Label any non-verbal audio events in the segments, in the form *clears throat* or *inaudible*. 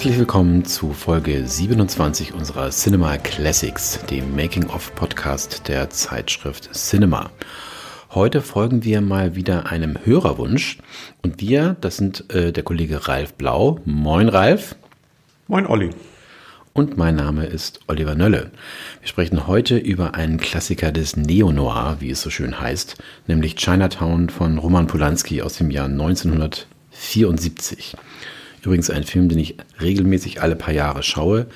Herzlich willkommen zu Folge 27 unserer Cinema Classics, dem Making-of-Podcast der Zeitschrift Cinema. Heute folgen wir mal wieder einem Hörerwunsch und wir, das sind äh, der Kollege Ralf Blau. Moin Ralf. Moin Olli. Und mein Name ist Oliver Nölle. Wir sprechen heute über einen Klassiker des Neo-Noir, wie es so schön heißt, nämlich Chinatown von Roman Polanski aus dem Jahr 1974. Übrigens ein Film, den ich regelmäßig alle paar Jahre schaue.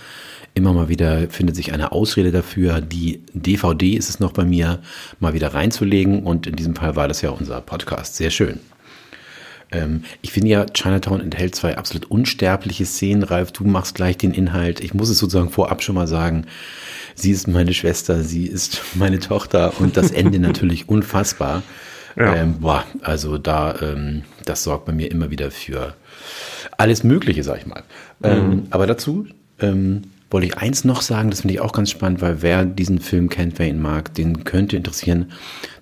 Immer mal wieder findet sich eine Ausrede dafür, die DVD ist es noch bei mir, mal wieder reinzulegen. Und in diesem Fall war das ja unser Podcast. Sehr schön. Ähm, ich finde ja, Chinatown enthält zwei absolut unsterbliche Szenen. Ralf, du machst gleich den Inhalt. Ich muss es sozusagen vorab schon mal sagen. Sie ist meine Schwester, sie ist *laughs* meine Tochter und das Ende natürlich unfassbar. Ja. Ähm, boah, also da, ähm, das sorgt bei mir immer wieder für alles Mögliche, sag ich mal. Ähm, mhm. Ähm, aber dazu ähm, wollte ich eins noch sagen, das finde ich auch ganz spannend, weil wer diesen Film kennt, wer ihn mag, den könnte interessieren,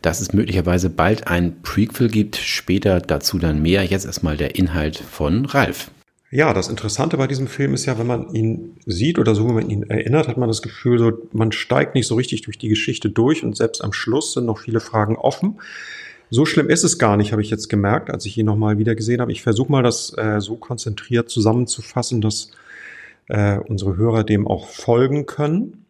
dass es möglicherweise bald ein Prequel gibt, später dazu dann mehr. Jetzt erstmal der Inhalt von Ralf. Ja, das Interessante bei diesem Film ist ja, wenn man ihn sieht oder so, wenn man ihn erinnert, hat man das Gefühl, so, man steigt nicht so richtig durch die Geschichte durch und selbst am Schluss sind noch viele Fragen offen. So schlimm ist es gar nicht, habe ich jetzt gemerkt, als ich ihn nochmal wieder gesehen habe. Ich versuche mal, das äh, so konzentriert zusammenzufassen, dass äh, unsere Hörer dem auch folgen können.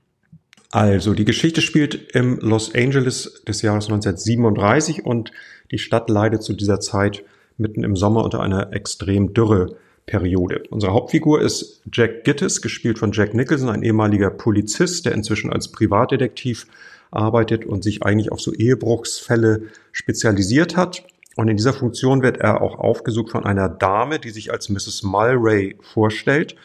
Also, die Geschichte spielt im Los Angeles des Jahres 1937 und die Stadt leidet zu dieser Zeit mitten im Sommer unter einer extrem Dürre. Periode. Unsere Hauptfigur ist Jack Gittes, gespielt von Jack Nicholson, ein ehemaliger Polizist, der inzwischen als Privatdetektiv arbeitet und sich eigentlich auf so Ehebruchsfälle spezialisiert hat. Und in dieser Funktion wird er auch aufgesucht von einer Dame, die sich als Mrs. Mulray vorstellt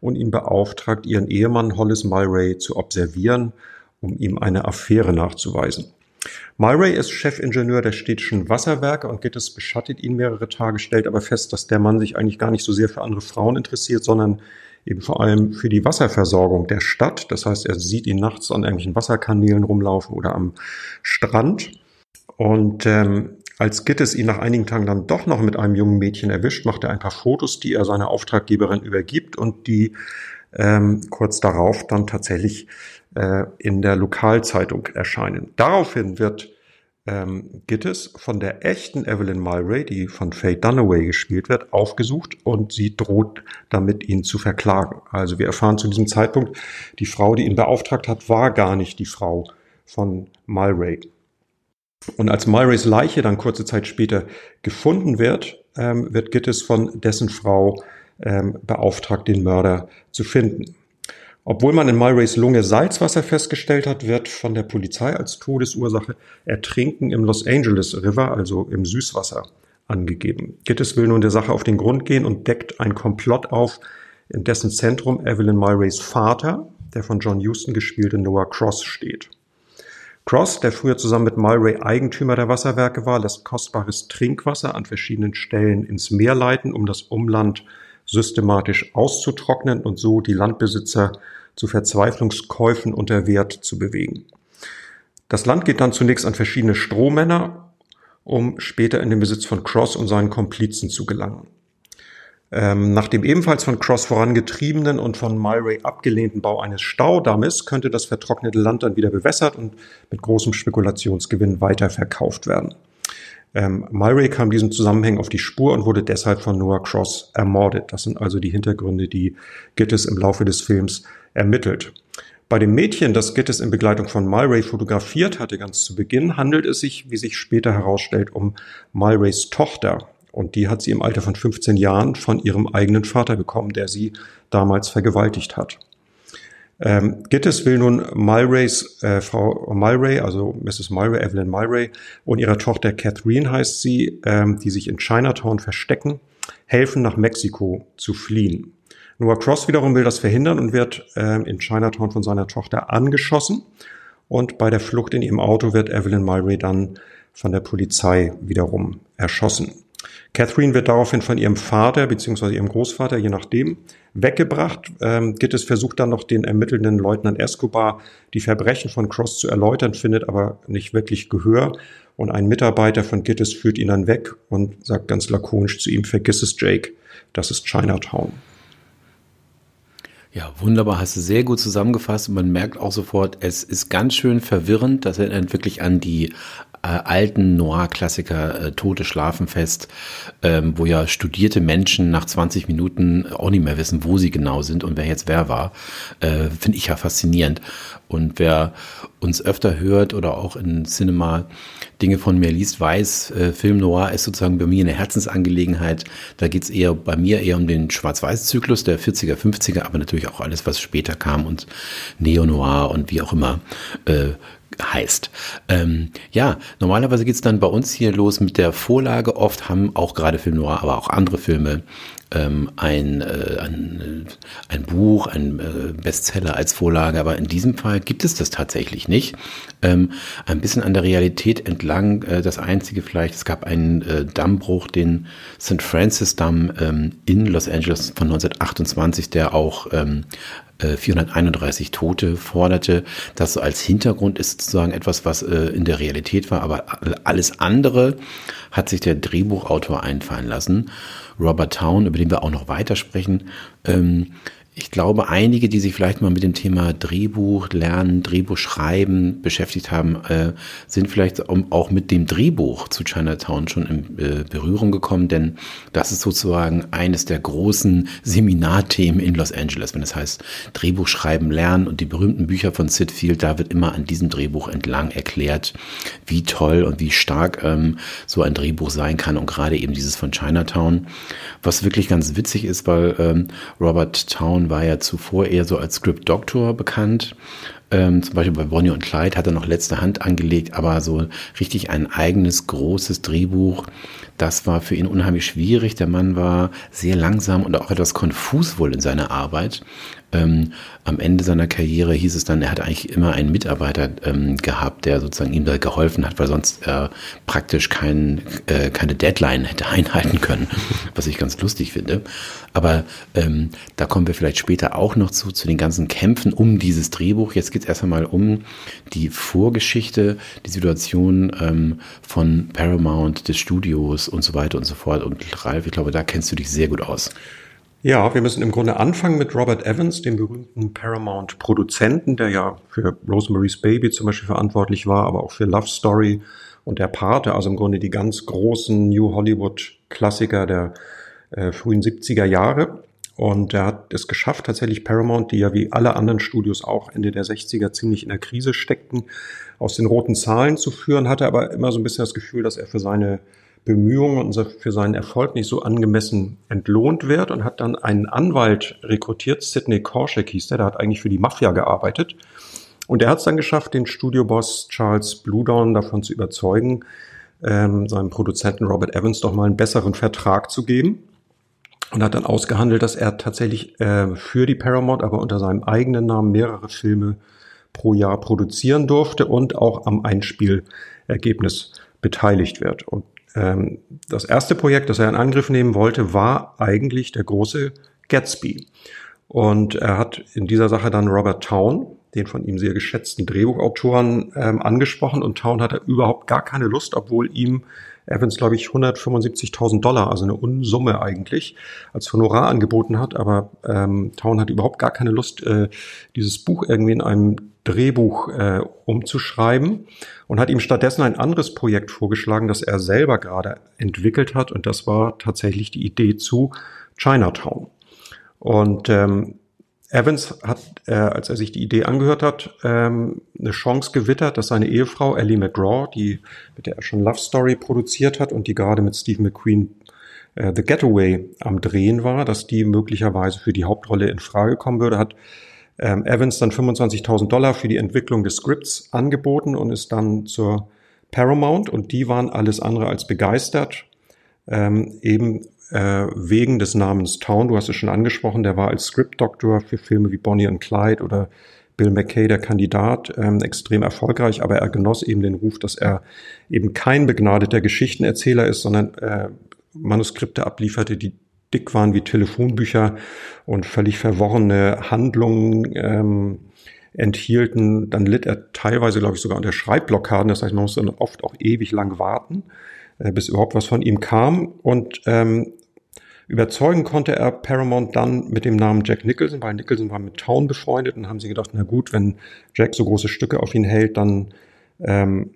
und ihn beauftragt, ihren Ehemann Hollis Mulray zu observieren, um ihm eine Affäre nachzuweisen. Mulray ist Chefingenieur der städtischen Wasserwerke und Gittes beschattet ihn mehrere Tage, stellt aber fest, dass der Mann sich eigentlich gar nicht so sehr für andere Frauen interessiert, sondern eben vor allem für die Wasserversorgung der Stadt. Das heißt, er sieht ihn nachts an irgendwelchen Wasserkanälen rumlaufen oder am Strand. Und ähm, als Gittes ihn nach einigen Tagen dann doch noch mit einem jungen Mädchen erwischt, macht er ein paar Fotos, die er seiner Auftraggeberin übergibt und die ähm, kurz darauf dann tatsächlich äh, in der Lokalzeitung erscheinen. Daraufhin wird ähm, Gittes von der echten Evelyn Mulray, die von Faye Dunaway gespielt wird, aufgesucht und sie droht damit, ihn zu verklagen. Also wir erfahren zu diesem Zeitpunkt, die Frau, die ihn beauftragt hat, war gar nicht die Frau von Mulray. Und als Mulrays Leiche dann kurze Zeit später gefunden wird, ähm, wird Gittes von dessen Frau ähm, beauftragt, den Mörder zu finden. Obwohl man in Mulrays Lunge Salzwasser festgestellt hat, wird von der Polizei als Todesursache Ertrinken im Los Angeles River, also im Süßwasser, angegeben. Gittes will nun der Sache auf den Grund gehen und deckt ein Komplott auf, in dessen Zentrum Evelyn Mulrays Vater, der von John Huston gespielte Noah Cross, steht. Cross, der früher zusammen mit Mulray Eigentümer der Wasserwerke war, lässt kostbares Trinkwasser an verschiedenen Stellen ins Meer leiten, um das Umland systematisch auszutrocknen und so die Landbesitzer zu Verzweiflungskäufen unter Wert zu bewegen. Das Land geht dann zunächst an verschiedene Strohmänner, um später in den Besitz von Cross und seinen Komplizen zu gelangen. Ähm, nach dem ebenfalls von Cross vorangetriebenen und von Mulray abgelehnten Bau eines Staudammes könnte das vertrocknete Land dann wieder bewässert und mit großem Spekulationsgewinn weiterverkauft werden. Ähm, Mulray kam diesem Zusammenhang auf die Spur und wurde deshalb von Noah Cross ermordet. Das sind also die Hintergründe, die Gittes im Laufe des Films ermittelt. Bei dem Mädchen, das Gittes in Begleitung von Mulray fotografiert hatte, ganz zu Beginn, handelt es sich, wie sich später herausstellt, um Mulrays Tochter. Und die hat sie im Alter von 15 Jahren von ihrem eigenen Vater bekommen, der sie damals vergewaltigt hat. Ähm, Gittes will nun Mulrays äh, Frau Mulray, also Mrs. Mulray, Evelyn Mulray und ihrer Tochter Catherine heißt sie, ähm, die sich in Chinatown verstecken, helfen nach Mexiko zu fliehen. Noah Cross wiederum will das verhindern und wird ähm, in Chinatown von seiner Tochter angeschossen. Und bei der Flucht in ihrem Auto wird Evelyn Mulray dann von der Polizei wiederum erschossen. Catherine wird daraufhin von ihrem Vater bzw. ihrem Großvater, je nachdem, weggebracht. Ähm, Gittes versucht dann noch den ermittelnden Leutnant Escobar die Verbrechen von Cross zu erläutern, findet aber nicht wirklich Gehör. Und ein Mitarbeiter von Gittes führt ihn dann weg und sagt ganz lakonisch zu ihm, vergiss es, Jake, das ist Chinatown. Ja, wunderbar, hast du sehr gut zusammengefasst und man merkt auch sofort, es ist ganz schön verwirrend, das erinnert wirklich an die alten Noir-Klassiker äh, Tote schlafen fest, ähm, wo ja studierte Menschen nach 20 Minuten auch nicht mehr wissen, wo sie genau sind und wer jetzt wer war, äh, finde ich ja faszinierend. Und wer uns öfter hört oder auch in Cinema Dinge von mir liest, weiß, äh, Film Noir ist sozusagen bei mir eine Herzensangelegenheit. Da geht's eher bei mir eher um den Schwarz-Weiß-Zyklus der 40er, 50er, aber natürlich auch alles, was später kam und Neo-Noir und wie auch immer äh, heißt. Ähm, ja, normalerweise geht's dann bei uns hier los mit der Vorlage. Oft haben auch gerade Film Noir, aber auch andere Filme ähm, ein, äh, ein, ein Buch, ein äh, Bestseller als Vorlage, aber in diesem Fall gibt es das tatsächlich nicht. Ähm, ein bisschen an der Realität entlang, äh, das einzige vielleicht, es gab einen äh, Dammbruch, den St. Francis Damm ähm, in Los Angeles von 1928, der auch ähm, 431 äh, Tote forderte. Das so als Hintergrund ist sozusagen etwas, was äh, in der Realität war, aber alles andere hat sich der Drehbuchautor einfallen lassen. Robert Town, über den wir auch noch weitersprechen, ähm, ich glaube, einige, die sich vielleicht mal mit dem Thema Drehbuch lernen, Drehbuch schreiben beschäftigt haben, äh, sind vielleicht auch mit dem Drehbuch zu Chinatown schon in äh, Berührung gekommen, denn das ist sozusagen eines der großen Seminarthemen in Los Angeles, wenn es heißt Drehbuch schreiben lernen und die berühmten Bücher von Sid Field, da wird immer an diesem Drehbuch entlang erklärt, wie toll und wie stark ähm, so ein Drehbuch sein kann und gerade eben dieses von Chinatown, was wirklich ganz witzig ist, weil ähm, Robert Town War ja zuvor eher so als Script Doctor bekannt. Ähm, zum Beispiel bei Bonnie und Clyde hat er noch letzte Hand angelegt, aber so richtig ein eigenes großes Drehbuch, das war für ihn unheimlich schwierig. Der Mann war sehr langsam und auch etwas konfus wohl in seiner Arbeit. Ähm, am Ende seiner Karriere hieß es dann, er hat eigentlich immer einen Mitarbeiter ähm, gehabt, der sozusagen ihm da geholfen hat, weil sonst er praktisch kein, äh, keine Deadline hätte einhalten können, *laughs* was ich ganz lustig finde. Aber ähm, da kommen wir vielleicht später auch noch zu, zu den ganzen Kämpfen um dieses Drehbuch. Jetzt geht es erst einmal um die Vorgeschichte, die Situation ähm, von Paramount, des Studios und so weiter und so fort. Und Ralf, ich glaube, da kennst du dich sehr gut aus. Ja, wir müssen im Grunde anfangen mit Robert Evans, dem berühmten Paramount-Produzenten, der ja für Rosemary's Baby zum Beispiel verantwortlich war, aber auch für Love Story und der Pate, also im Grunde die ganz großen New Hollywood-Klassiker der äh, frühen 70er Jahre. Und er hat es geschafft, tatsächlich Paramount, die ja wie alle anderen Studios auch Ende der 60er ziemlich in der Krise steckten, aus den roten Zahlen zu führen, hatte aber immer so ein bisschen das Gefühl, dass er für seine Bemühungen und für seinen Erfolg nicht so angemessen entlohnt wird und hat dann einen Anwalt rekrutiert, Sidney Korshak hieß der, der hat eigentlich für die Mafia gearbeitet. Und er hat es dann geschafft, den Studioboss Charles Bluedorn davon zu überzeugen, ähm, seinem Produzenten Robert Evans doch mal einen besseren Vertrag zu geben. Und hat dann ausgehandelt, dass er tatsächlich äh, für die Paramount, aber unter seinem eigenen Namen mehrere Filme pro Jahr produzieren durfte und auch am Einspielergebnis beteiligt wird. Und ähm, das erste Projekt, das er in Angriff nehmen wollte, war eigentlich der große Gatsby. Und er hat in dieser Sache dann Robert Town, den von ihm sehr geschätzten Drehbuchautoren, ähm, angesprochen. Und Town hatte überhaupt gar keine Lust, obwohl ihm Evans, glaube ich, 175.000 Dollar, also eine Unsumme eigentlich, als Honorar angeboten hat. Aber ähm, Town hat überhaupt gar keine Lust, äh, dieses Buch irgendwie in einem Drehbuch äh, umzuschreiben und hat ihm stattdessen ein anderes Projekt vorgeschlagen, das er selber gerade entwickelt hat. Und das war tatsächlich die Idee zu Chinatown. Und ähm, Evans hat, äh, als er sich die Idee angehört hat, ähm, eine Chance gewittert, dass seine Ehefrau Ellie McGraw, die mit der er schon Love Story produziert hat und die gerade mit Steve McQueen äh, The Getaway am Drehen war, dass die möglicherweise für die Hauptrolle in Frage kommen würde, hat ähm, Evans dann 25.000 Dollar für die Entwicklung des Skripts angeboten und ist dann zur Paramount und die waren alles andere als begeistert, ähm, eben äh, wegen des Namens Town. Du hast es schon angesprochen, der war als Script-Doktor für Filme wie Bonnie and Clyde oder Bill McKay, der Kandidat, ähm, extrem erfolgreich, aber er genoss eben den Ruf, dass er eben kein begnadeter Geschichtenerzähler ist, sondern äh, Manuskripte ablieferte, die dick waren wie Telefonbücher und völlig verworrene Handlungen ähm, enthielten. Dann litt er teilweise, glaube ich, sogar unter Schreibblockaden. Das heißt, man musste oft auch ewig lang warten, äh, bis überhaupt was von ihm kam. Und ähm, Überzeugen konnte er Paramount dann mit dem Namen Jack Nicholson, weil Nicholson war mit Town befreundet und haben sie gedacht, na gut, wenn Jack so große Stücke auf ihn hält, dann ähm,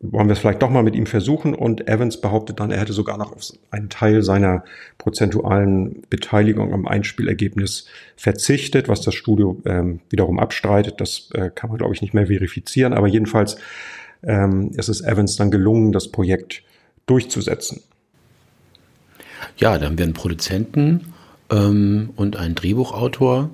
wollen wir es vielleicht doch mal mit ihm versuchen. Und Evans behauptet dann, er hätte sogar noch auf einen Teil seiner prozentualen Beteiligung am Einspielergebnis verzichtet, was das Studio ähm, wiederum abstreitet. Das äh, kann man, glaube ich, nicht mehr verifizieren. Aber jedenfalls ähm, es ist Evans dann gelungen, das Projekt durchzusetzen. Ja, dann haben wir einen Produzenten ähm, und einen Drehbuchautor,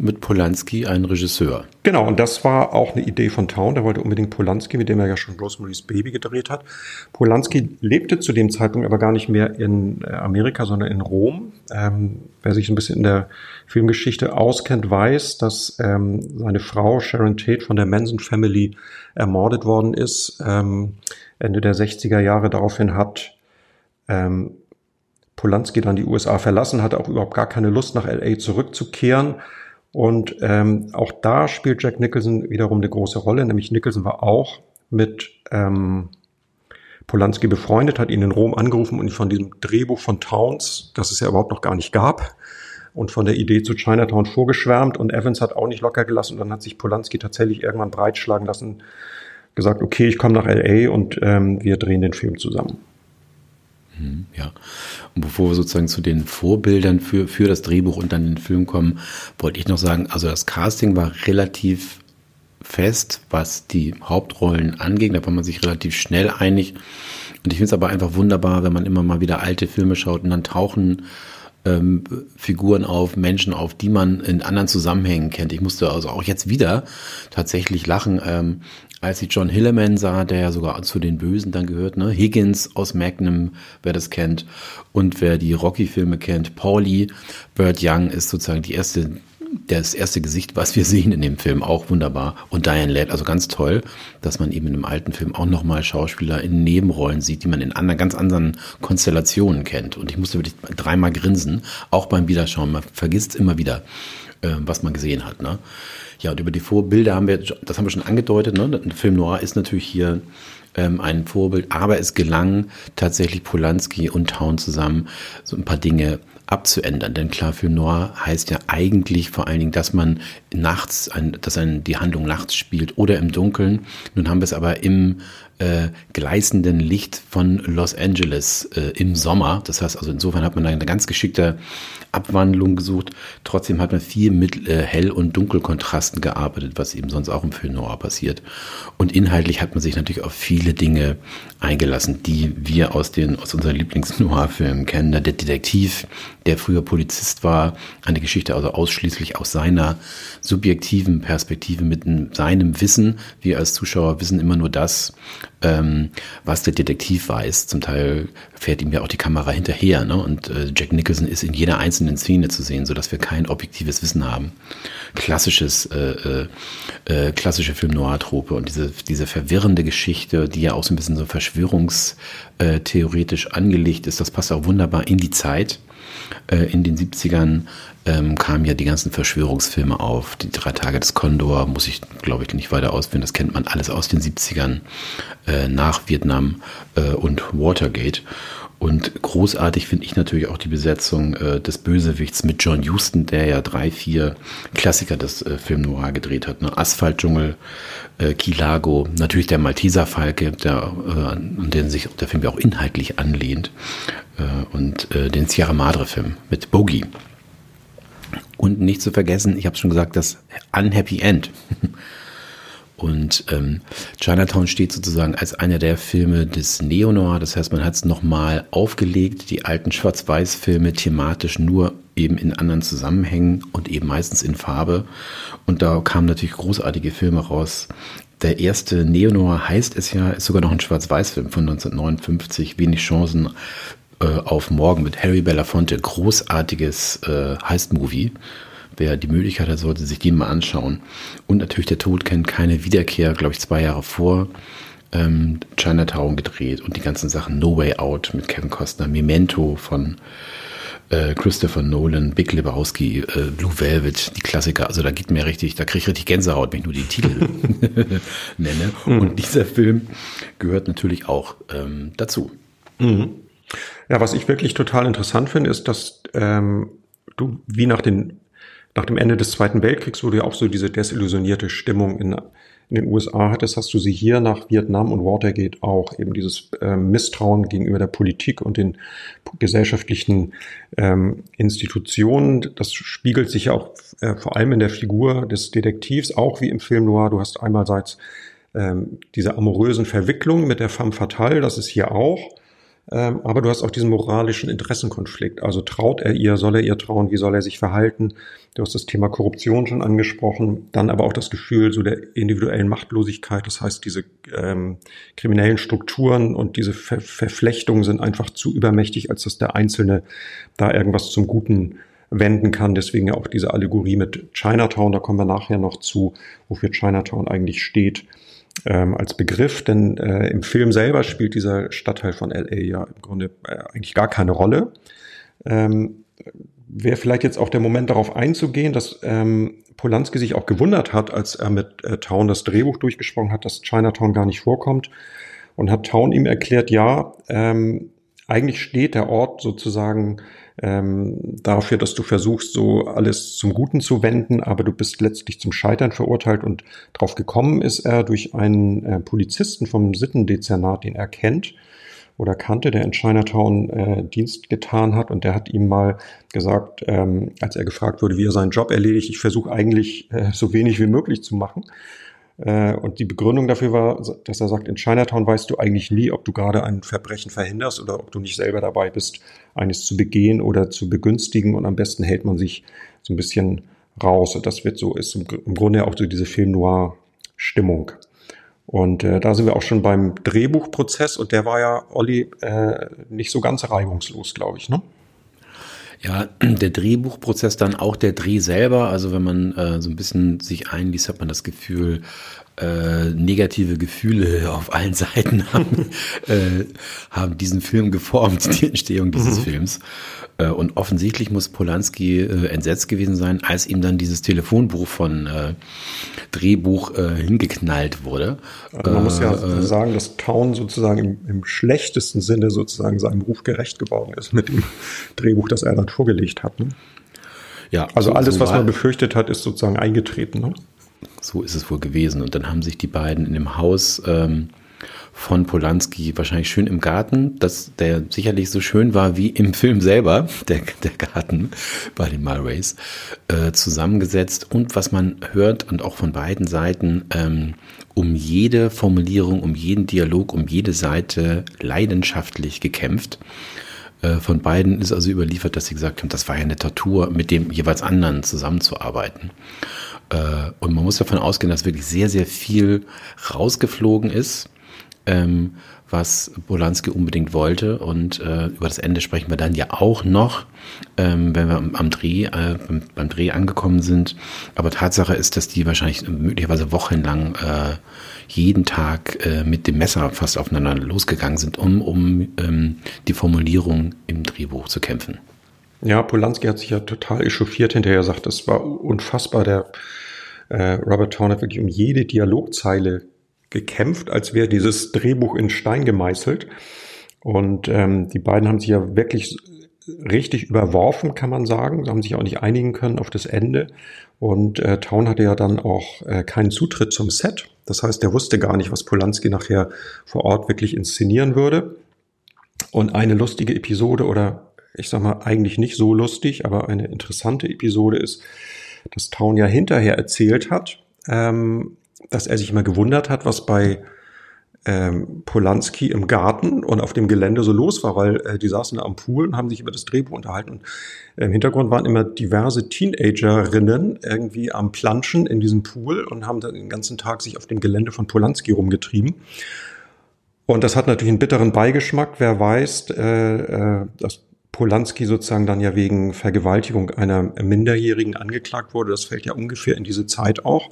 mit Polanski einen Regisseur. Genau, und das war auch eine Idee von Town. Der wollte unbedingt Polanski, mit dem er ja schon Rosemary's Baby gedreht hat. Polanski lebte zu dem Zeitpunkt aber gar nicht mehr in äh, Amerika, sondern in Rom. Ähm, wer sich ein bisschen in der Filmgeschichte auskennt, weiß, dass ähm, seine Frau Sharon Tate von der Manson Family ermordet worden ist. Ähm, Ende der 60er Jahre daraufhin hat ähm, Polanski dann die USA verlassen, hatte auch überhaupt gar keine Lust, nach LA zurückzukehren und ähm, auch da spielt Jack Nicholson wiederum eine große Rolle, nämlich Nicholson war auch mit ähm, Polanski befreundet, hat ihn in Rom angerufen und von diesem Drehbuch von Towns, das es ja überhaupt noch gar nicht gab, und von der Idee zu Chinatown vorgeschwärmt. Und Evans hat auch nicht locker gelassen. Und dann hat sich Polanski tatsächlich irgendwann breitschlagen lassen, gesagt, okay, ich komme nach LA und ähm, wir drehen den Film zusammen. Mhm, ja. Und bevor wir sozusagen zu den Vorbildern für, für das Drehbuch und dann den Film kommen, wollte ich noch sagen, also das Casting war relativ fest, was die Hauptrollen anging. Da war man sich relativ schnell einig. Und ich finde es aber einfach wunderbar, wenn man immer mal wieder alte Filme schaut und dann tauchen ähm, Figuren auf, Menschen auf, die man in anderen Zusammenhängen kennt. Ich musste also auch jetzt wieder tatsächlich lachen. Ähm, als ich John Hilleman sah, der ja sogar zu den Bösen dann gehört, ne? Higgins aus Magnum, wer das kennt, und wer die Rocky-Filme kennt, Pauli, Burt Young ist sozusagen die erste, das erste Gesicht, was wir sehen in dem Film, auch wunderbar. Und Diane Ladd, also ganz toll, dass man eben in einem alten Film auch nochmal Schauspieler in Nebenrollen sieht, die man in anderen, ganz anderen Konstellationen kennt. Und ich musste wirklich dreimal grinsen, auch beim Wiederschauen. Man vergisst immer wieder, äh, was man gesehen hat. Ne? Ja, und über die Vorbilder haben wir, das haben wir schon angedeutet, ne? Film Noir ist natürlich hier ähm, ein Vorbild, aber es gelang tatsächlich Polanski und Town zusammen so ein paar Dinge abzuändern. Denn klar, Film Noir heißt ja eigentlich vor allen Dingen, dass man nachts, ein, dass ein, die Handlung nachts spielt oder im Dunkeln. Nun haben wir es aber im äh, gleißenden Licht von Los Angeles äh, im Sommer. Das heißt also insofern hat man eine ganz geschickte Abwandlung gesucht. Trotzdem hat man viel mit äh, Hell- und Dunkelkontrasten gearbeitet, was eben sonst auch im Film Noir passiert. Und inhaltlich hat man sich natürlich auf viele Dinge eingelassen, die wir aus den aus unseren Lieblings-Noir-Filmen kennen. Der Detektiv, der früher Polizist war, eine Geschichte also ausschließlich aus seiner subjektiven Perspektive mit seinem Wissen. Wir als Zuschauer wissen immer nur das, ähm, was der Detektiv weiß. Zum Teil fährt ihm ja auch die Kamera hinterher. Ne? Und äh, Jack Nicholson ist in jeder einzelnen Szene zu sehen, sodass wir kein objektives Wissen haben. Klassisches, äh, äh, äh, klassische Film Noir-Trope und diese, diese verwirrende Geschichte, die ja auch so ein bisschen so verschwörungstheoretisch angelegt ist, das passt auch wunderbar in die Zeit. Äh, in den 70ern ähm, kamen ja die ganzen Verschwörungsfilme auf. Die drei Tage des Kondor muss ich, glaube ich, nicht weiter ausführen. Das kennt man alles aus den 70ern äh, nach Vietnam äh, und Watergate. Und großartig finde ich natürlich auch die Besetzung äh, des Bösewichts mit John Huston, der ja drei, vier Klassiker des äh, Film Noir gedreht hat. Ne? Asphaltdschungel, äh, Kilago, natürlich der Malteser Falke, der, äh, an den sich der Film ja auch inhaltlich anlehnt. Äh, und äh, den Sierra Madre Film mit Bogey. Und nicht zu vergessen, ich habe schon gesagt, das Unhappy End. *laughs* Und ähm, Chinatown steht sozusagen als einer der Filme des Neo-Noir. Das heißt, man hat es nochmal aufgelegt, die alten Schwarz-Weiß-Filme thematisch nur eben in anderen Zusammenhängen und eben meistens in Farbe. Und da kamen natürlich großartige Filme raus. Der erste Neo-Noir heißt es ja, ist sogar noch ein Schwarz-Weiß-Film von 1959. Wenig Chancen äh, auf morgen mit Harry Belafonte. Großartiges äh, Heist-Movie wer die Möglichkeit hat, sollte sich den mal anschauen. Und natürlich Der Tod kennt keine Wiederkehr, glaube ich, zwei Jahre vor ähm, Chinatown gedreht und die ganzen Sachen No Way Out mit Kevin Costner, Memento von äh, Christopher Nolan, Big Lebowski, äh, Blue Velvet, die Klassiker. Also da geht mir richtig, da kriege ich richtig Gänsehaut, wenn ich nur die Titel *laughs* nenne. Mhm. Und dieser Film gehört natürlich auch ähm, dazu. Mhm. Ja, was ich wirklich total interessant finde, ist, dass ähm, du wie nach, den, nach dem Ende des Zweiten Weltkriegs, wo du ja auch so diese desillusionierte Stimmung in, in den USA hattest, hast du sie hier nach Vietnam und Watergate auch. Eben dieses ähm, Misstrauen gegenüber der Politik und den gesellschaftlichen ähm, Institutionen. Das spiegelt sich ja auch äh, vor allem in der Figur des Detektivs, auch wie im Film Noir. Du hast einerseits ähm, diese amorösen Verwicklungen mit der femme fatale, das ist hier auch. Ähm, aber du hast auch diesen moralischen Interessenkonflikt. Also traut er ihr, soll er ihr trauen, wie soll er sich verhalten? Du hast das Thema Korruption schon angesprochen, dann aber auch das Gefühl so der individuellen Machtlosigkeit. Das heißt, diese ähm, kriminellen Strukturen und diese Ver Verflechtungen sind einfach zu übermächtig, als dass der Einzelne da irgendwas zum Guten wenden kann. Deswegen ja auch diese Allegorie mit Chinatown, da kommen wir nachher noch zu, wofür Chinatown eigentlich steht ähm, als Begriff, denn äh, im Film selber spielt dieser Stadtteil von LA ja im Grunde äh, eigentlich gar keine Rolle. Ähm, Wäre vielleicht jetzt auch der Moment darauf einzugehen, dass ähm, Polanski sich auch gewundert hat, als er mit äh, Town das Drehbuch durchgesprochen hat, dass Chinatown gar nicht vorkommt und hat Town ihm erklärt, ja, ähm, eigentlich steht der Ort sozusagen ähm, dafür, dass du versuchst, so alles zum Guten zu wenden, aber du bist letztlich zum Scheitern verurteilt und drauf gekommen ist er durch einen äh, Polizisten vom Sittendezernat, den er kennt oder kannte, der in Chinatown äh, Dienst getan hat und der hat ihm mal gesagt, ähm, als er gefragt wurde, wie er seinen Job erledigt, ich versuche eigentlich äh, so wenig wie möglich zu machen. Äh, und die Begründung dafür war, dass er sagt, in Chinatown weißt du eigentlich nie, ob du gerade ein Verbrechen verhinderst oder ob du nicht selber dabei bist, eines zu begehen oder zu begünstigen. Und am besten hält man sich so ein bisschen raus. Und das wird so, ist im, Grunde auch so diese Film Noir Stimmung. Und äh, da sind wir auch schon beim Drehbuchprozess und der war ja, Olli, äh, nicht so ganz reibungslos, glaube ich, ne? Ja, *clears throat* der Drehbuchprozess, dann auch der Dreh selber. Also wenn man äh, so ein bisschen sich einliest, hat man das Gefühl, äh, negative Gefühle *laughs* auf allen Seiten haben, *laughs* äh, haben diesen Film geformt, die Entstehung dieses mhm. Films. Äh, und offensichtlich muss Polanski äh, entsetzt gewesen sein, als ihm dann dieses Telefonbuch von äh, Drehbuch hingeknallt wurde. Also man muss ja sagen, dass Town sozusagen im, im, schlechtesten Sinne sozusagen seinem Ruf gerecht geworden ist mit dem Drehbuch, das er dann vorgelegt hat. Ne? Ja, also so, alles, was man befürchtet hat, ist sozusagen eingetreten. Ne? So ist es wohl gewesen. Und dann haben sich die beiden in dem Haus ähm, von Polanski wahrscheinlich schön im Garten, dass der sicherlich so schön war wie im Film selber, *laughs* der, der Garten bei den Mulrays, äh, zusammengesetzt und was man hört und auch von beiden Seiten ähm, um jede Formulierung, um jeden Dialog, um jede Seite leidenschaftlich gekämpft. Äh, von beiden ist also überliefert, dass sie gesagt haben, das war ja eine Tortur, mit dem jeweils anderen zusammenzuarbeiten. Äh, und man muss davon ausgehen, dass wirklich sehr, sehr viel rausgeflogen ist ähm, was Bolanski unbedingt wollte. Und äh, über das Ende sprechen wir dann ja auch noch, ähm, wenn wir am, Dreh, äh, beim, Dreh angekommen sind. Aber Tatsache ist, dass die wahrscheinlich möglicherweise wochenlang äh, jeden Tag äh, mit dem Messer fast aufeinander losgegangen sind, um, um ähm, die Formulierung im Drehbuch zu kämpfen. Ja, Polanski hat sich ja total echauffiert hinterher gesagt, das war unfassbar. Der äh, Robert Town hat wirklich um jede Dialogzeile gekämpft, als wäre dieses Drehbuch in Stein gemeißelt. Und ähm, die beiden haben sich ja wirklich richtig überworfen, kann man sagen. Sie haben sich auch nicht einigen können auf das Ende. Und äh, Town hatte ja dann auch äh, keinen Zutritt zum Set. Das heißt, er wusste gar nicht, was Polanski nachher vor Ort wirklich inszenieren würde. Und eine lustige Episode oder ich sag mal eigentlich nicht so lustig, aber eine interessante Episode ist, dass Town ja hinterher erzählt hat, ähm, dass er sich immer gewundert hat, was bei ähm, Polanski im Garten und auf dem Gelände so los war, weil äh, die saßen da am Pool und haben sich über das Drehbuch unterhalten. Und im Hintergrund waren immer diverse Teenagerinnen irgendwie am Planschen in diesem Pool und haben dann den ganzen Tag sich auf dem Gelände von Polanski rumgetrieben. Und das hat natürlich einen bitteren Beigeschmack. Wer weiß, äh, äh, dass Polanski sozusagen dann ja wegen Vergewaltigung einer Minderjährigen angeklagt wurde. Das fällt ja ungefähr in diese Zeit auch.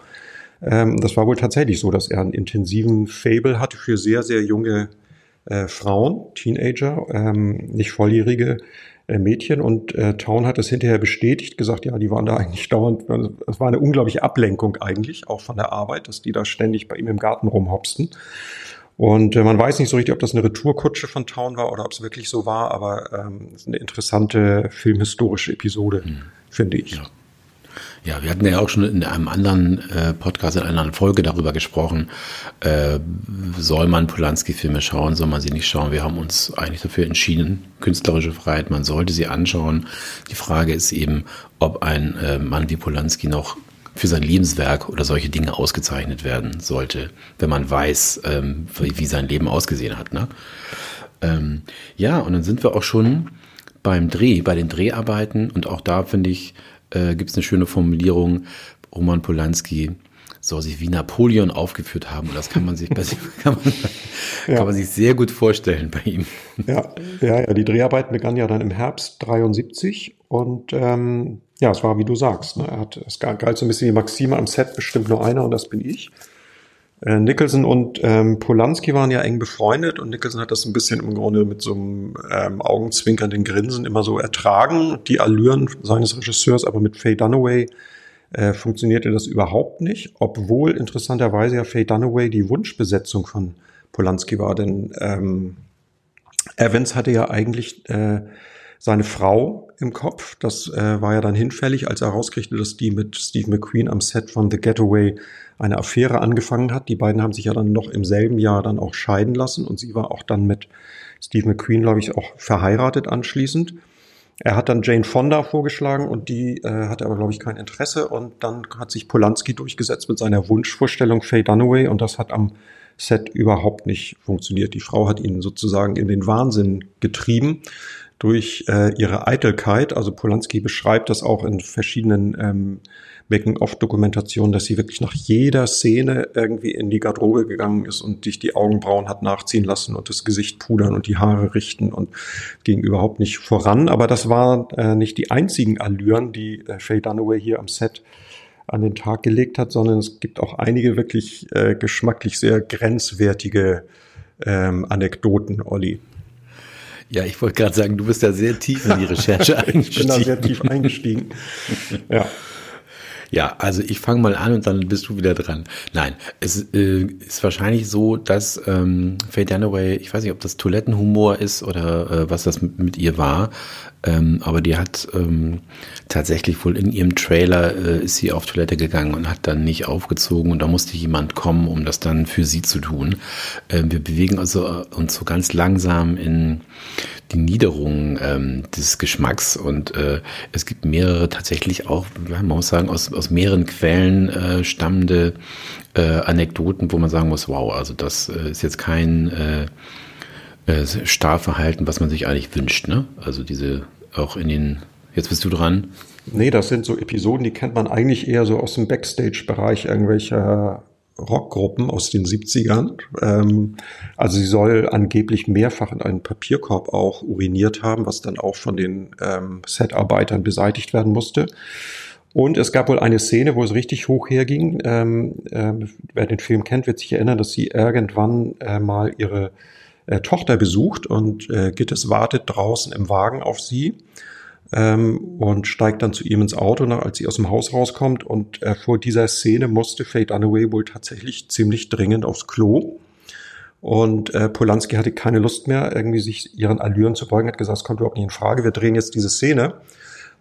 Ähm, das war wohl tatsächlich so, dass er einen intensiven Fable hatte für sehr, sehr junge äh, Frauen, Teenager, ähm, nicht volljährige äh, Mädchen. Und äh, Town hat das hinterher bestätigt, gesagt, ja, die waren da eigentlich dauernd, also, es war eine unglaubliche Ablenkung eigentlich, auch von der Arbeit, dass die da ständig bei ihm im Garten rumhopsten. Und äh, man weiß nicht so richtig, ob das eine Retourkutsche von Town war oder ob es wirklich so war, aber ähm, es ist eine interessante filmhistorische Episode, hm. finde ich. Ja. Ja, wir hatten ja auch schon in einem anderen äh, Podcast, in einer anderen Folge darüber gesprochen, äh, soll man Polanski-Filme schauen, soll man sie nicht schauen. Wir haben uns eigentlich dafür entschieden, künstlerische Freiheit, man sollte sie anschauen. Die Frage ist eben, ob ein äh, Mann wie Polanski noch für sein Lebenswerk oder solche Dinge ausgezeichnet werden sollte, wenn man weiß, ähm, wie, sein Leben ausgesehen hat. Ne? Ähm, ja, und dann sind wir auch schon beim Dreh, bei den Dreharbeiten und auch da finde ich, äh, gibt es eine schöne Formulierung, Roman Polanski soll sich wie Napoleon aufgeführt haben. Und das kann man sich, *laughs* kann man, ja. kann man sich sehr gut vorstellen bei ihm. Ja, ja, ja, die Dreharbeiten begannen ja dann im Herbst 73 und ähm, ja, es war wie du sagst. Ne? Er hat, es galt so ein bisschen die Maxime am Set, bestimmt nur einer und das bin ich. Äh, Nicholson und ähm, Polanski waren ja eng befreundet und Nicholson hat das ein bisschen im Grunde mit so einem ähm, augenzwinkernden Grinsen immer so ertragen, die Allüren seines Regisseurs, aber mit Faye Dunaway äh, funktionierte das überhaupt nicht, obwohl interessanterweise ja Faye Dunaway die Wunschbesetzung von Polanski war, denn ähm, Evans hatte ja eigentlich äh, seine Frau im Kopf. Das äh, war ja dann hinfällig, als er herauskriegte, dass die mit Steve McQueen am Set von The Getaway eine Affäre angefangen hat. Die beiden haben sich ja dann noch im selben Jahr dann auch scheiden lassen und sie war auch dann mit Steve McQueen, glaube ich, auch verheiratet anschließend. Er hat dann Jane Fonda vorgeschlagen und die äh, hatte aber, glaube ich, kein Interesse. Und dann hat sich Polanski durchgesetzt mit seiner Wunschvorstellung Faye Dunaway und das hat am Set überhaupt nicht funktioniert. Die Frau hat ihn sozusagen in den Wahnsinn getrieben durch äh, ihre Eitelkeit. Also Polanski beschreibt das auch in verschiedenen ähm, Making-of-Dokumentationen, dass sie wirklich nach jeder Szene irgendwie in die Garderobe gegangen ist und sich die Augenbrauen hat nachziehen lassen und das Gesicht pudern und die Haare richten und ging überhaupt nicht voran. Aber das waren äh, nicht die einzigen Allüren, die äh, Faye Dunaway hier am Set an den Tag gelegt hat, sondern es gibt auch einige wirklich äh, geschmacklich sehr grenzwertige ähm, Anekdoten, Olli. Ja, ich wollte gerade sagen, du bist da sehr tief in die Recherche eingestiegen. *laughs* ich bin da sehr tief eingestiegen. ja. Ja, also ich fange mal an und dann bist du wieder dran. Nein, es äh, ist wahrscheinlich so, dass ähm, Faye Dunaway, ich weiß nicht, ob das Toilettenhumor ist oder äh, was das mit, mit ihr war, ähm, aber die hat ähm, tatsächlich wohl in ihrem Trailer äh, ist sie auf Toilette gegangen und hat dann nicht aufgezogen und da musste jemand kommen, um das dann für sie zu tun. Ähm, wir bewegen also äh, uns so ganz langsam in die Niederung ähm, des Geschmacks und äh, es gibt mehrere tatsächlich auch, man muss sagen, aus, aus mehreren Quellen äh, stammende äh, Anekdoten, wo man sagen muss, wow, also das äh, ist jetzt kein Starrverhalten, was man sich eigentlich wünscht, ne? Also diese auch in den, jetzt bist du dran. Nee, das sind so Episoden, die kennt man eigentlich eher so aus dem Backstage-Bereich irgendwelcher Rockgruppen aus den 70ern. Ähm, also sie soll angeblich mehrfach in einen Papierkorb auch uriniert haben, was dann auch von den ähm, Set-Arbeitern beseitigt werden musste. Und es gab wohl eine Szene, wo es richtig hoch herging. Ähm, äh, wer den Film kennt, wird sich erinnern, dass sie irgendwann äh, mal ihre äh, Tochter besucht und äh, Gittes wartet draußen im Wagen auf sie ähm, und steigt dann zu ihm ins Auto, nach, als sie aus dem Haus rauskommt. Und äh, vor dieser Szene musste Faye Dunaway wohl tatsächlich ziemlich dringend aufs Klo. Und äh, Polanski hatte keine Lust mehr, irgendwie sich ihren Allüren zu beugen, hat gesagt, es kommt überhaupt nicht in Frage, wir drehen jetzt diese Szene.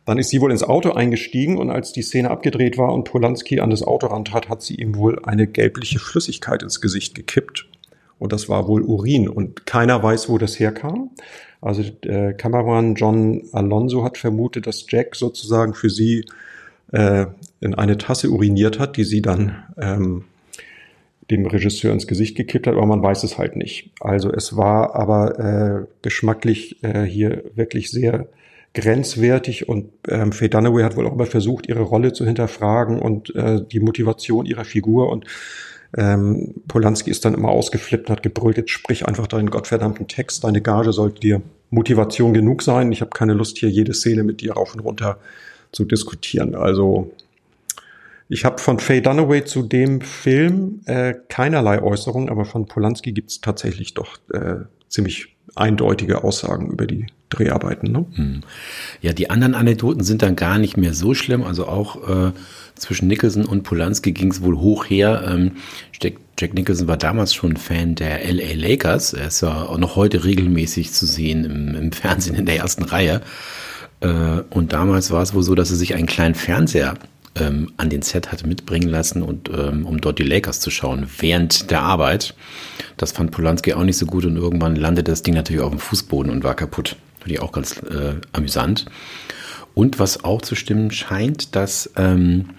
Dann ist sie wohl ins Auto eingestiegen und als die Szene abgedreht war und Polanski an das Auto rantrat, hat sie ihm wohl eine gelbliche Flüssigkeit ins Gesicht gekippt. Und das war wohl Urin. Und keiner weiß, wo das herkam. Also äh, Kameramann John Alonso hat vermutet, dass Jack sozusagen für sie äh, in eine Tasse uriniert hat, die sie dann ähm, dem Regisseur ins Gesicht gekippt hat, aber man weiß es halt nicht. Also es war aber äh, geschmacklich äh, hier wirklich sehr grenzwertig und ähm, Faye Dunaway hat wohl auch immer versucht, ihre Rolle zu hinterfragen und äh, die Motivation ihrer Figur und ähm, Polanski ist dann immer ausgeflippt und hat gebrüllt, jetzt sprich einfach deinen gottverdammten Text, deine Gage sollte dir Motivation genug sein. Ich habe keine Lust, hier jede Szene mit dir rauf und runter zu diskutieren. Also ich habe von Faye Dunaway zu dem Film äh, keinerlei Äußerungen, aber von Polanski gibt es tatsächlich doch äh, ziemlich eindeutige Aussagen über die Dreharbeiten. Ne? Hm. Ja, die anderen Anekdoten sind dann gar nicht mehr so schlimm. Also auch äh, zwischen Nicholson und Polanski ging es wohl hoch her. Ähm, Jack, Nicholson war damals schon Fan der LA Lakers. Er ist ja auch noch heute regelmäßig zu sehen im, im Fernsehen in der ersten Reihe. Äh, und damals war es wohl so, dass er sich einen kleinen Fernseher ähm, an den Set hatte mitbringen lassen und ähm, um dort die Lakers zu schauen während der Arbeit. Das fand Polanski auch nicht so gut und irgendwann landete das Ding natürlich auf dem Fußboden und war kaputt. Finde ich auch ganz äh, amüsant. Und was auch zu stimmen scheint, dass ähm,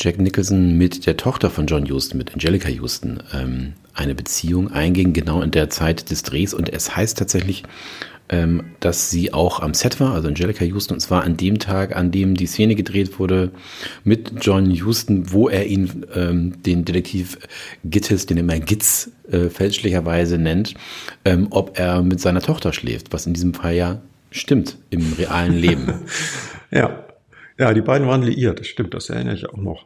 Jack Nicholson mit der Tochter von John Huston, mit Angelica Huston, ähm, eine Beziehung einging, genau in der Zeit des Drehs. Und es heißt tatsächlich, ähm, dass sie auch am Set war, also Angelica Houston, und zwar an dem Tag, an dem die Szene gedreht wurde mit John Houston, wo er ihn, ähm, den Detektiv Gittis, den er immer Gitz äh, fälschlicherweise nennt, ähm, ob er mit seiner Tochter schläft, was in diesem Fall ja stimmt im realen Leben. *laughs* ja. Ja, die beiden waren liiert, das stimmt, das erinnere ich auch noch.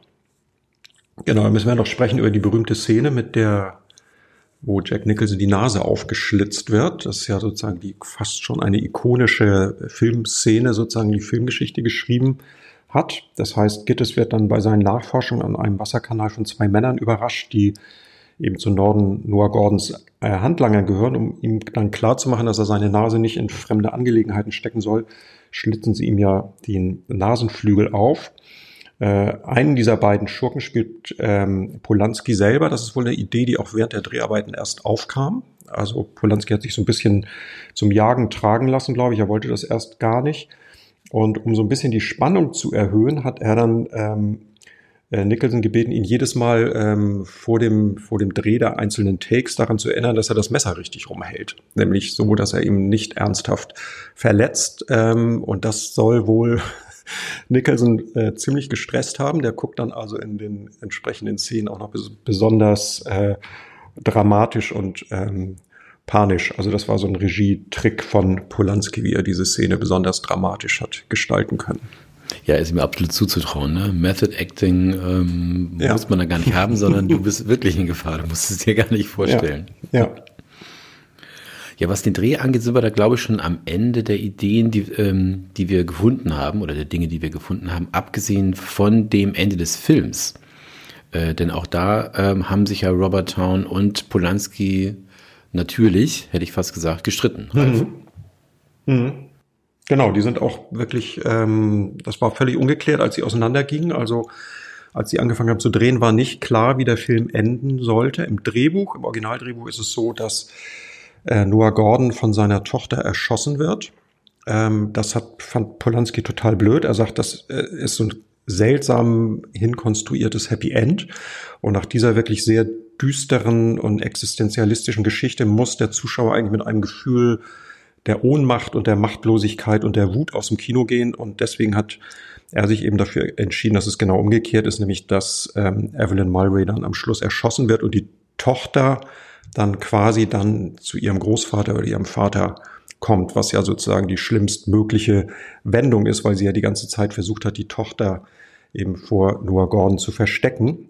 Genau, da müssen wir noch sprechen über die berühmte Szene mit der wo Jack Nicholson die Nase aufgeschlitzt wird. Das ist ja sozusagen die fast schon eine ikonische Filmszene, sozusagen die Filmgeschichte geschrieben hat. Das heißt, Gittes wird dann bei seinen Nachforschungen an einem Wasserkanal von zwei Männern überrascht, die eben zu Norden Noah Gordons äh, Handlanger gehören, um ihm dann klarzumachen, dass er seine Nase nicht in fremde Angelegenheiten stecken soll, schlitzen sie ihm ja den Nasenflügel auf. Äh, einen dieser beiden Schurken spielt ähm, Polanski selber. Das ist wohl eine Idee, die auch während der Dreharbeiten erst aufkam. Also Polanski hat sich so ein bisschen zum Jagen tragen lassen, glaube ich. Er wollte das erst gar nicht. Und um so ein bisschen die Spannung zu erhöhen, hat er dann ähm, äh, Nicholson gebeten, ihn jedes Mal ähm, vor, dem, vor dem Dreh der einzelnen Takes daran zu erinnern, dass er das Messer richtig rumhält. Nämlich so, dass er ihm nicht ernsthaft verletzt. Ähm, und das soll wohl Nicholson äh, ziemlich gestresst haben. Der guckt dann also in den entsprechenden Szenen auch noch bes besonders äh, dramatisch und ähm, panisch. Also das war so ein Regietrick von Polanski, wie er diese Szene besonders dramatisch hat gestalten können. Ja, ist mir absolut zuzutrauen. Ne? Method Acting ähm, ja. muss man da gar nicht haben, sondern du bist wirklich in Gefahr. Du musst es dir gar nicht vorstellen. Ja. ja. Ja, was den Dreh angeht, sind wir da, glaube ich, schon am Ende der Ideen, die, ähm, die wir gefunden haben oder der Dinge, die wir gefunden haben, abgesehen von dem Ende des Films. Äh, denn auch da ähm, haben sich ja Robert Town und Polanski natürlich, hätte ich fast gesagt, gestritten. Mhm. Mhm. Genau, die sind auch wirklich, ähm, das war völlig ungeklärt, als sie auseinandergingen. Also als sie angefangen haben zu drehen, war nicht klar, wie der Film enden sollte. Im Drehbuch, im Originaldrehbuch ist es so, dass äh, Noah Gordon von seiner Tochter erschossen wird. Ähm, das hat, fand Polanski total blöd. Er sagt, das äh, ist so ein seltsam hinkonstruiertes Happy End. Und nach dieser wirklich sehr düsteren und existenzialistischen Geschichte muss der Zuschauer eigentlich mit einem Gefühl der Ohnmacht und der Machtlosigkeit und der Wut aus dem Kino gehen. Und deswegen hat er sich eben dafür entschieden, dass es genau umgekehrt ist, nämlich dass ähm, Evelyn Mulray dann am Schluss erschossen wird und die Tochter dann quasi dann zu ihrem Großvater oder ihrem Vater kommt, was ja sozusagen die schlimmstmögliche Wendung ist, weil sie ja die ganze Zeit versucht hat, die Tochter eben vor Noah Gordon zu verstecken.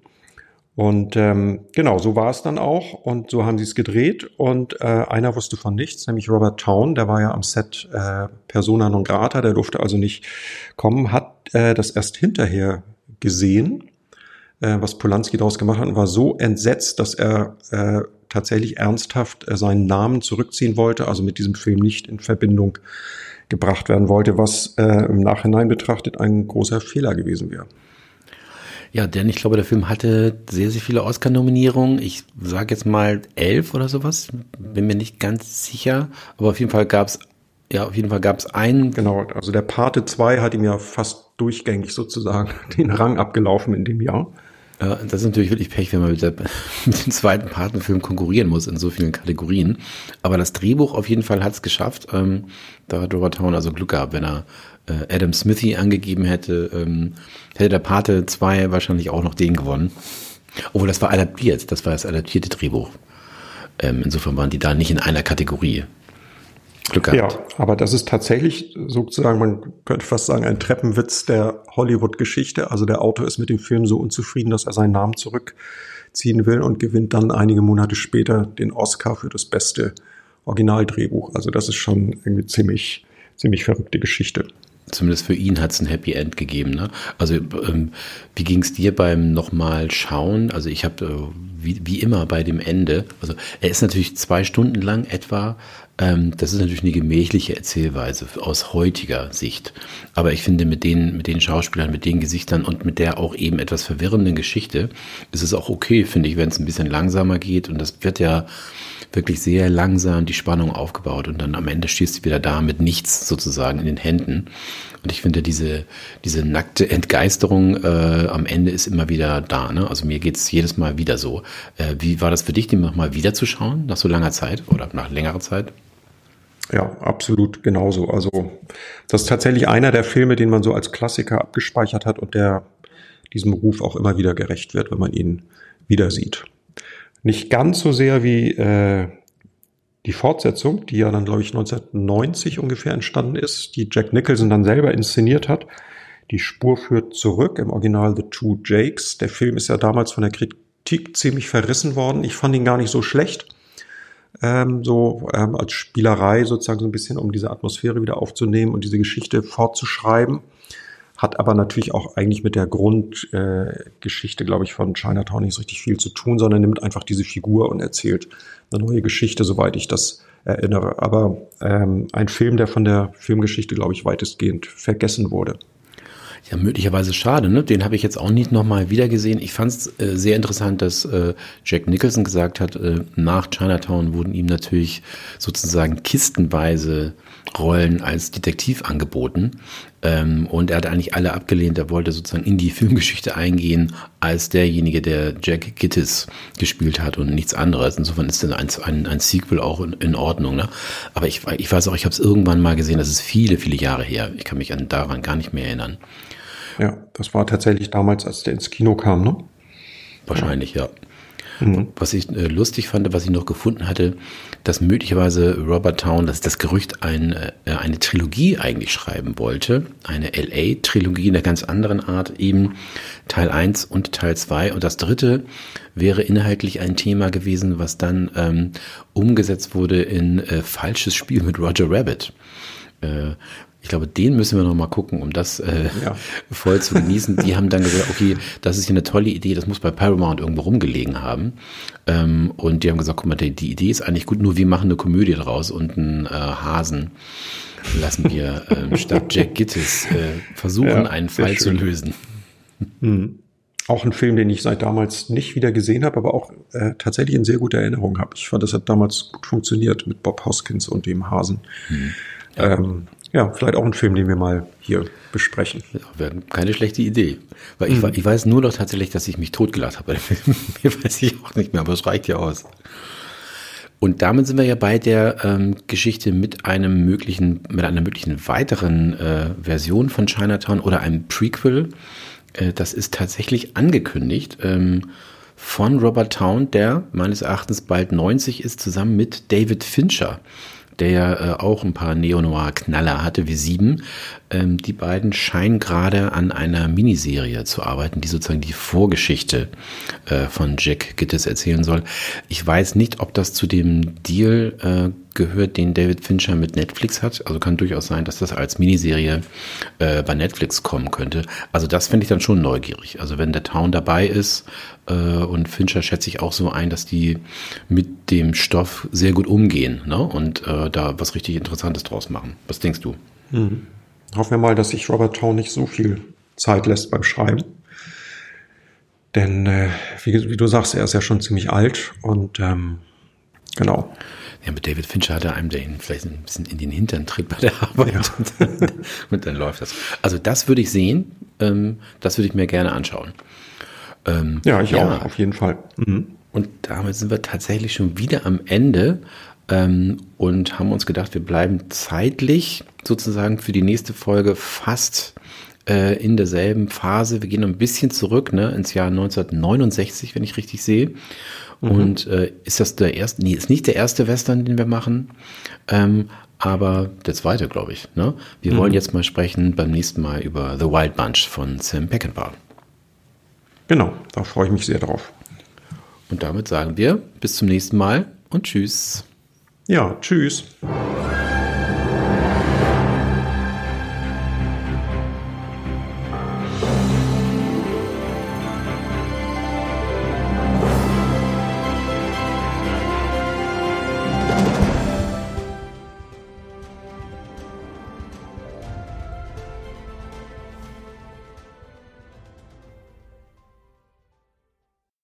Und ähm, genau, so war es dann auch und so haben sie es gedreht und äh, einer wusste von nichts, nämlich Robert Town, der war ja am Set äh, Persona non grata, der durfte also nicht kommen, hat äh, das erst hinterher gesehen, äh, was Polanski daraus gemacht hat und war so entsetzt, dass er äh, tatsächlich ernsthaft äh, seinen Namen zurückziehen wollte, also mit diesem Film nicht in Verbindung gebracht werden wollte, was äh, im Nachhinein betrachtet ein großer Fehler gewesen wäre. Ja, denn ich glaube, der Film hatte sehr, sehr viele Oscar-Nominierungen. Ich sage jetzt mal elf oder sowas. Bin mir nicht ganz sicher. Aber auf jeden Fall gab es ja, auf jeden Fall gab es einen. Genau, also der Pate 2 hat ihm ja fast durchgängig sozusagen *laughs* den Rang abgelaufen in dem Jahr. Ja, das ist natürlich wirklich Pech, wenn man mit, der, *laughs* mit dem zweiten Partnerfilm konkurrieren muss in so vielen Kategorien. Aber das Drehbuch auf jeden Fall hat es geschafft. Ähm, da hat Robert Town also Glück gehabt, wenn er äh, Adam Smithy angegeben hätte, ähm, hätte der Pate 2 wahrscheinlich auch noch den gewonnen. Obwohl, das war adaptiert, das war das adaptierte Drehbuch. Ähm, insofern waren die da nicht in einer Kategorie. Glück gehabt. Ja, aber das ist tatsächlich sozusagen, man könnte fast sagen, ein Treppenwitz der Hollywood-Geschichte. Also der Autor ist mit dem Film so unzufrieden, dass er seinen Namen zurückziehen will und gewinnt dann einige Monate später den Oscar für das beste Originaldrehbuch. Also das ist schon irgendwie ziemlich, ziemlich verrückte Geschichte. Zumindest für ihn hat es ein Happy End gegeben. Ne? Also ähm, wie ging es dir beim nochmal schauen? Also ich habe äh, wie, wie immer bei dem Ende, also er ist natürlich zwei Stunden lang etwa, das ist natürlich eine gemächliche Erzählweise aus heutiger Sicht. Aber ich finde, mit den, mit den Schauspielern, mit den Gesichtern und mit der auch eben etwas verwirrenden Geschichte ist es auch okay, finde ich, wenn es ein bisschen langsamer geht. Und das wird ja wirklich sehr langsam die Spannung aufgebaut und dann am Ende stehst du wieder da mit nichts sozusagen in den Händen. Und ich finde, diese, diese nackte Entgeisterung äh, am Ende ist immer wieder da. Ne? Also mir geht's jedes Mal wieder so. Äh, wie war das für dich, den nochmal wieder zu schauen, nach so langer Zeit oder nach längerer Zeit? Ja, absolut genauso. Also das ist tatsächlich einer der Filme, den man so als Klassiker abgespeichert hat und der diesem Ruf auch immer wieder gerecht wird, wenn man ihn wieder sieht. Nicht ganz so sehr wie äh, die Fortsetzung, die ja dann, glaube ich, 1990 ungefähr entstanden ist, die Jack Nicholson dann selber inszeniert hat. Die Spur führt zurück im Original The Two Jakes. Der Film ist ja damals von der Kritik ziemlich verrissen worden. Ich fand ihn gar nicht so schlecht ähm, so ähm, als Spielerei sozusagen so ein bisschen, um diese Atmosphäre wieder aufzunehmen und diese Geschichte fortzuschreiben. Hat aber natürlich auch eigentlich mit der Grundgeschichte, äh, glaube ich, von Chinatown nicht so richtig viel zu tun, sondern nimmt einfach diese Figur und erzählt eine neue Geschichte, soweit ich das erinnere. Aber ähm, ein Film, der von der Filmgeschichte, glaube ich, weitestgehend vergessen wurde. Ja, möglicherweise schade, ne? Den habe ich jetzt auch nicht nochmal wiedergesehen. Ich fand es äh, sehr interessant, dass äh, Jack Nicholson gesagt hat, äh, nach Chinatown wurden ihm natürlich sozusagen kistenweise Rollen als Detektiv angeboten. Ähm, und er hat eigentlich alle abgelehnt. Er wollte sozusagen in die *laughs* Filmgeschichte eingehen als derjenige, der Jack Gittis gespielt hat und nichts anderes. Insofern ist dann ein, ein, ein Sequel auch in, in Ordnung. Ne? Aber ich, ich weiß auch, ich habe es irgendwann mal gesehen, das ist viele, viele Jahre her. Ich kann mich an, daran gar nicht mehr erinnern. Ja, das war tatsächlich damals, als der ins Kino kam, ne? Wahrscheinlich, ja. Mhm. Was ich äh, lustig fand, was ich noch gefunden hatte, dass möglicherweise Robert Town, dass das Gerücht ein, äh, eine Trilogie eigentlich schreiben wollte, eine LA-Trilogie in einer ganz anderen Art, eben Teil 1 und Teil 2. Und das dritte wäre inhaltlich ein Thema gewesen, was dann ähm, umgesetzt wurde in äh, Falsches Spiel mit Roger Rabbit. Ich glaube, den müssen wir noch mal gucken, um das äh, ja. *laughs* voll zu genießen. Die haben dann gesagt, okay, das ist hier eine tolle Idee, das muss bei Paramount irgendwo rumgelegen haben. Ähm, und die haben gesagt, guck mal, die, die, Idee ist eigentlich gut, nur wir machen eine Komödie draus und einen äh, Hasen lassen wir äh, *laughs* statt Jack Gittes äh, versuchen, ja, einen Fall zu lösen. Mhm. Auch ein Film, den ich seit damals nicht wieder gesehen habe, aber auch äh, tatsächlich in sehr guter Erinnerung habe. Ich fand, das hat damals gut funktioniert mit Bob Hoskins und dem Hasen. Mhm. Ja. Ähm, ja, vielleicht auch ein Film, den wir mal hier besprechen. Ja, wäre keine schlechte Idee. Weil ich, mhm. ich weiß nur noch tatsächlich, dass ich mich totgelacht habe. Mir *laughs* weiß ich auch nicht mehr, aber es reicht ja aus. Und damit sind wir ja bei der ähm, Geschichte mit einem möglichen, mit einer möglichen weiteren äh, Version von Chinatown oder einem Prequel. Äh, das ist tatsächlich angekündigt ähm, von Robert Town, der meines Erachtens bald 90 ist, zusammen mit David Fincher der ja äh, auch ein paar Neo-Noir-Knaller hatte wie sieben. Ähm, die beiden scheinen gerade an einer Miniserie zu arbeiten, die sozusagen die Vorgeschichte äh, von Jack Gittes erzählen soll. Ich weiß nicht, ob das zu dem Deal äh, gehört, den David Fincher mit Netflix hat. Also kann durchaus sein, dass das als Miniserie äh, bei Netflix kommen könnte. Also das finde ich dann schon neugierig. Also wenn der Town dabei ist äh, und Fincher schätze ich auch so ein, dass die mit dem Stoff sehr gut umgehen ne? und äh, da was richtig Interessantes draus machen. Was denkst du? Mhm. Hoffen wir mal, dass sich Robert Town nicht so viel Zeit lässt beim Schreiben. Denn, äh, wie, wie, du sagst, er ist ja schon ziemlich alt und ähm, genau. Ja, mit David Fincher hat er einem den vielleicht ein bisschen in den Hintern tritt bei der Arbeit ja. und, *laughs* dann, und, dann, läuft das. Also das würde ich sehen, ähm, das würde ich mir gerne anschauen. Ähm, ja, ich ja. auch, auf jeden Fall. Mhm. Und damit sind wir tatsächlich schon wieder am Ende ähm, und haben uns gedacht, wir bleiben zeitlich sozusagen für die nächste Folge fast äh, in derselben Phase. Wir gehen ein bisschen zurück ne, ins Jahr 1969, wenn ich richtig sehe. Mhm. Und äh, ist das der erste? Nee, ist nicht der erste Western, den wir machen. Ähm, aber der zweite, glaube ich. Ne? Wir mhm. wollen jetzt mal sprechen beim nächsten Mal über The Wild Bunch von Sam Peckinpah. Genau, da freue ich mich sehr drauf. Und damit sagen wir bis zum nächsten Mal und tschüss. Ja, tschüss.